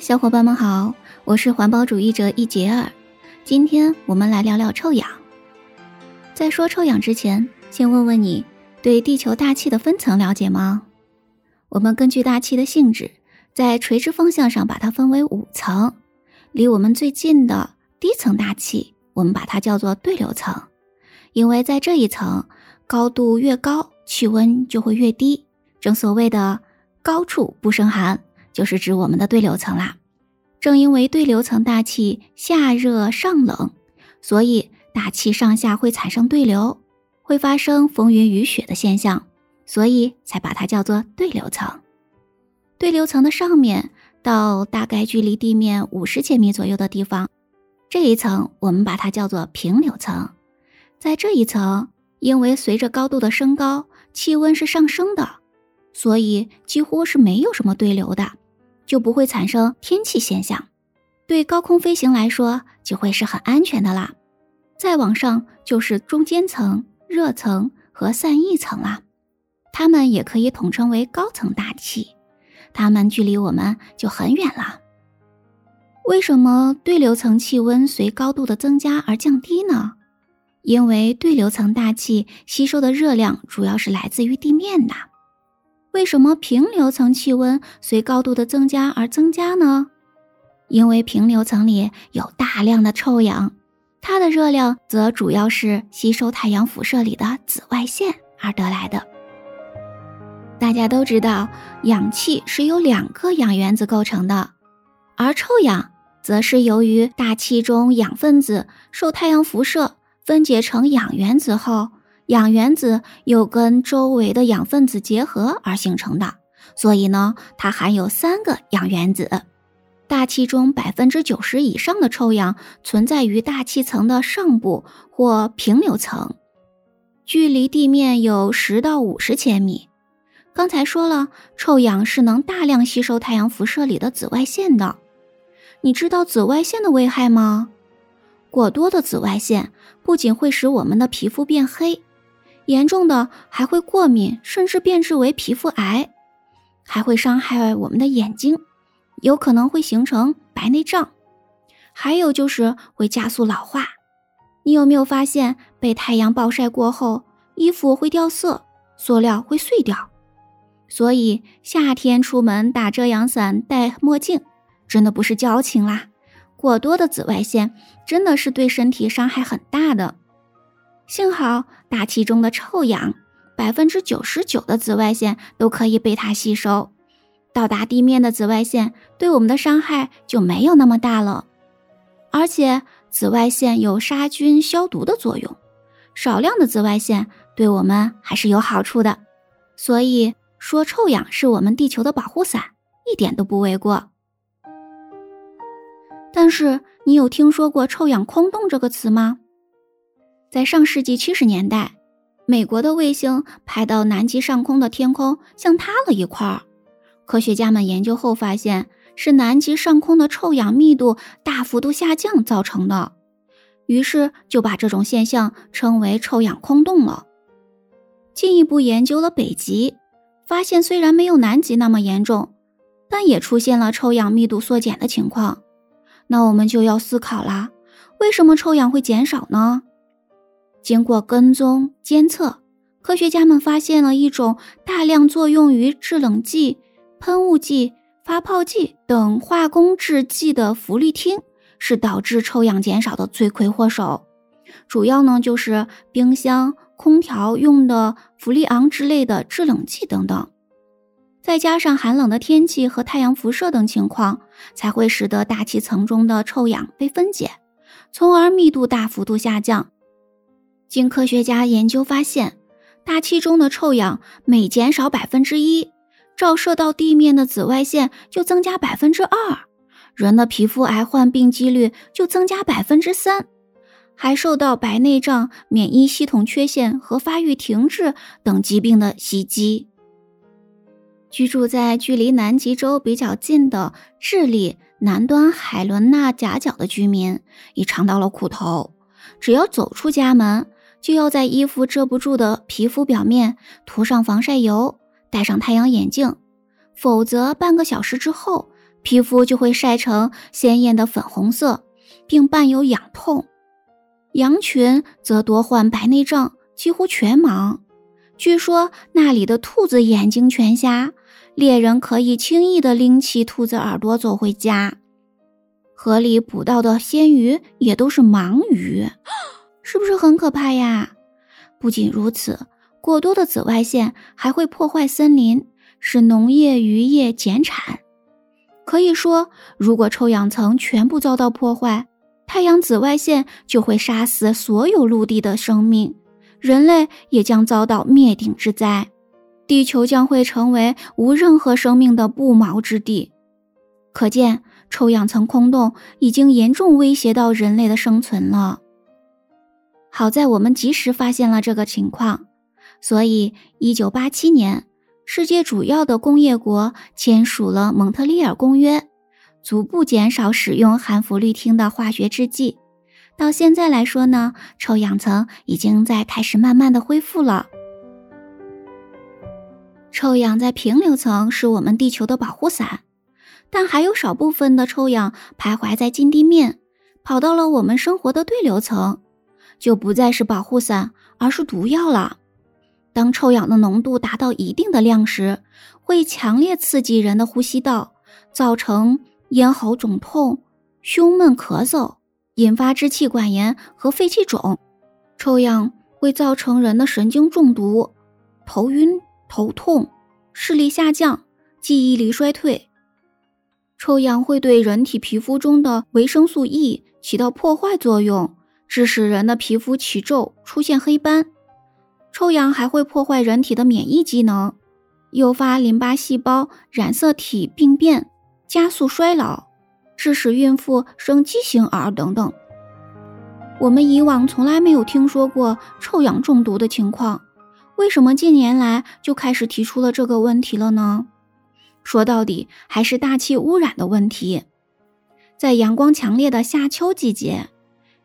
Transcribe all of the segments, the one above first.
小伙伴们好，我是环保主义者一杰尔。今天我们来聊聊臭氧。在说臭氧之前，先问问你对地球大气的分层了解吗？我们根据大气的性质，在垂直方向上把它分为五层。离我们最近的低层大气，我们把它叫做对流层，因为在这一层高度越高，气温就会越低。正所谓的高处不胜寒。就是指我们的对流层啦。正因为对流层大气下热上冷，所以大气上下会产生对流，会发生风云雨雪的现象，所以才把它叫做对流层。对流层的上面到大概距离地面五十千米左右的地方，这一层我们把它叫做平流层。在这一层，因为随着高度的升高，气温是上升的，所以几乎是没有什么对流的。就不会产生天气现象，对高空飞行来说就会是很安全的啦。再往上就是中间层、热层和散逸层啦，它们也可以统称为高层大气，它们距离我们就很远了。为什么对流层气温随高度的增加而降低呢？因为对流层大气吸收的热量主要是来自于地面的。为什么平流层气温随高度的增加而增加呢？因为平流层里有大量的臭氧，它的热量则主要是吸收太阳辐射里的紫外线而得来的。大家都知道，氧气是由两个氧原子构成的，而臭氧则是由于大气中氧分子受太阳辐射分解成氧原子后。氧原子又跟周围的氧分子结合而形成的，所以呢，它含有三个氧原子。大气中百分之九十以上的臭氧存在于大气层的上部或平流层，距离地面有十到五十千米。刚才说了，臭氧是能大量吸收太阳辐射里的紫外线的。你知道紫外线的危害吗？过多的紫外线不仅会使我们的皮肤变黑。严重的还会过敏，甚至变质为皮肤癌，还会伤害我们的眼睛，有可能会形成白内障，还有就是会加速老化。你有没有发现，被太阳暴晒过后，衣服会掉色，塑料会碎掉？所以夏天出门打遮阳伞、戴墨镜，真的不是矫情啦。过多的紫外线真的是对身体伤害很大的。幸好大气中的臭氧，百分之九十九的紫外线都可以被它吸收，到达地面的紫外线对我们的伤害就没有那么大了。而且紫外线有杀菌消毒的作用，少量的紫外线对我们还是有好处的。所以说，臭氧是我们地球的保护伞，一点都不为过。但是你有听说过“臭氧空洞”这个词吗？在上世纪七十年代，美国的卫星拍到南极上空的天空像塌了一块儿。科学家们研究后发现，是南极上空的臭氧密度大幅度下降造成的。于是就把这种现象称为“臭氧空洞”了。进一步研究了北极，发现虽然没有南极那么严重，但也出现了臭氧密度缩减的情况。那我们就要思考啦：为什么臭氧会减少呢？经过跟踪监测，科学家们发现了一种大量作用于制冷剂、喷雾剂、发泡剂等化工制剂的氟氯烃，是导致臭氧减少的罪魁祸首。主要呢就是冰箱、空调用的氟利昂之类的制冷剂等等，再加上寒冷的天气和太阳辐射等情况，才会使得大气层中的臭氧被分解，从而密度大幅度下降。经科学家研究发现，大气中的臭氧每减少百分之一，照射到地面的紫外线就增加百分之二，人的皮肤癌患病几率就增加百分之三，还受到白内障、免疫系统缺陷和发育停滞等疾病的袭击。居住在距离南极洲比较近的智利南端海伦娜夹角的居民已尝到了苦头，只要走出家门。就要在衣服遮不住的皮肤表面涂上防晒油，戴上太阳眼镜，否则半个小时之后，皮肤就会晒成鲜艳的粉红色，并伴有痒痛；羊群则多患白内障，几乎全盲。据说那里的兔子眼睛全瞎，猎人可以轻易地拎起兔子耳朵走回家。河里捕到的鲜鱼也都是盲鱼，是不是很可怕呀？不仅如此，过多的紫外线还会破坏森林，使农业渔业减产。可以说，如果臭氧层全部遭到破坏，太阳紫外线就会杀死所有陆地的生命，人类也将遭到灭顶之灾，地球将会成为无任何生命的不毛之地。可见。臭氧层空洞已经严重威胁到人类的生存了。好在我们及时发现了这个情况，所以1987年，世界主要的工业国签署了蒙特利尔公约，逐步减少使用含氟氯烃的化学制剂。到现在来说呢，臭氧层已经在开始慢慢的恢复了。臭氧在平流层是我们地球的保护伞。但还有少部分的臭氧徘徊在近地面，跑到了我们生活的对流层，就不再是保护伞，而是毒药了。当臭氧的浓度达到一定的量时，会强烈刺激人的呼吸道，造成咽喉肿痛、胸闷、咳嗽，引发支气管炎和肺气肿。臭氧会造成人的神经中毒、头晕、头痛、视力下降、记忆力衰退。臭氧会对人体皮肤中的维生素 E 起到破坏作用，致使人的皮肤起皱、出现黑斑。臭氧还会破坏人体的免疫机能，诱发淋巴细胞染色体病变，加速衰老，致使孕妇生畸形儿等等。我们以往从来没有听说过臭氧中毒的情况，为什么近年来就开始提出了这个问题了呢？说到底还是大气污染的问题。在阳光强烈的夏秋季节，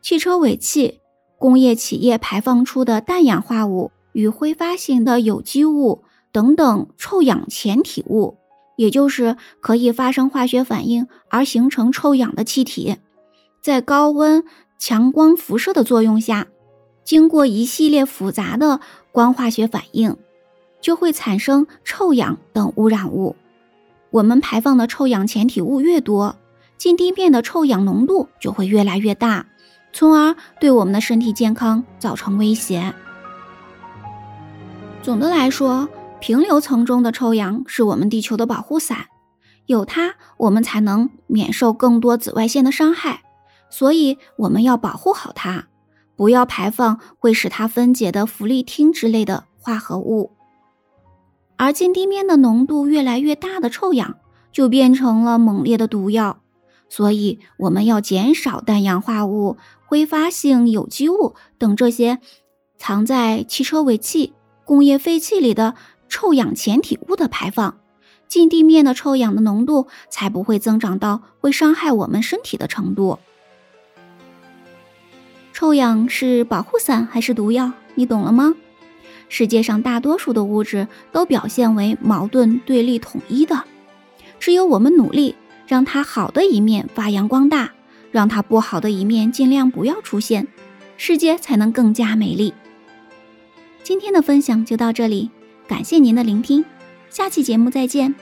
汽车尾气、工业企业排放出的氮氧化物与挥发性的有机物等等臭氧前体物，也就是可以发生化学反应而形成臭氧的气体，在高温强光辐射的作用下，经过一系列复杂的光化学反应，就会产生臭氧等污染物。我们排放的臭氧前体物越多，近地面的臭氧浓度就会越来越大，从而对我们的身体健康造成威胁。总的来说，平流层中的臭氧是我们地球的保护伞，有它，我们才能免受更多紫外线的伤害。所以，我们要保护好它，不要排放会使它分解的氟利汀之类的化合物。而近地面的浓度越来越大的臭氧，就变成了猛烈的毒药。所以我们要减少氮氧化物、挥发性有机物等这些藏在汽车尾气、工业废气里的臭氧前体物的排放，近地面的臭氧的浓度才不会增长到会伤害我们身体的程度。臭氧是保护伞还是毒药？你懂了吗？世界上大多数的物质都表现为矛盾、对立、统一的，只有我们努力让它好的一面发扬光大，让它不好的一面尽量不要出现，世界才能更加美丽。今天的分享就到这里，感谢您的聆听，下期节目再见。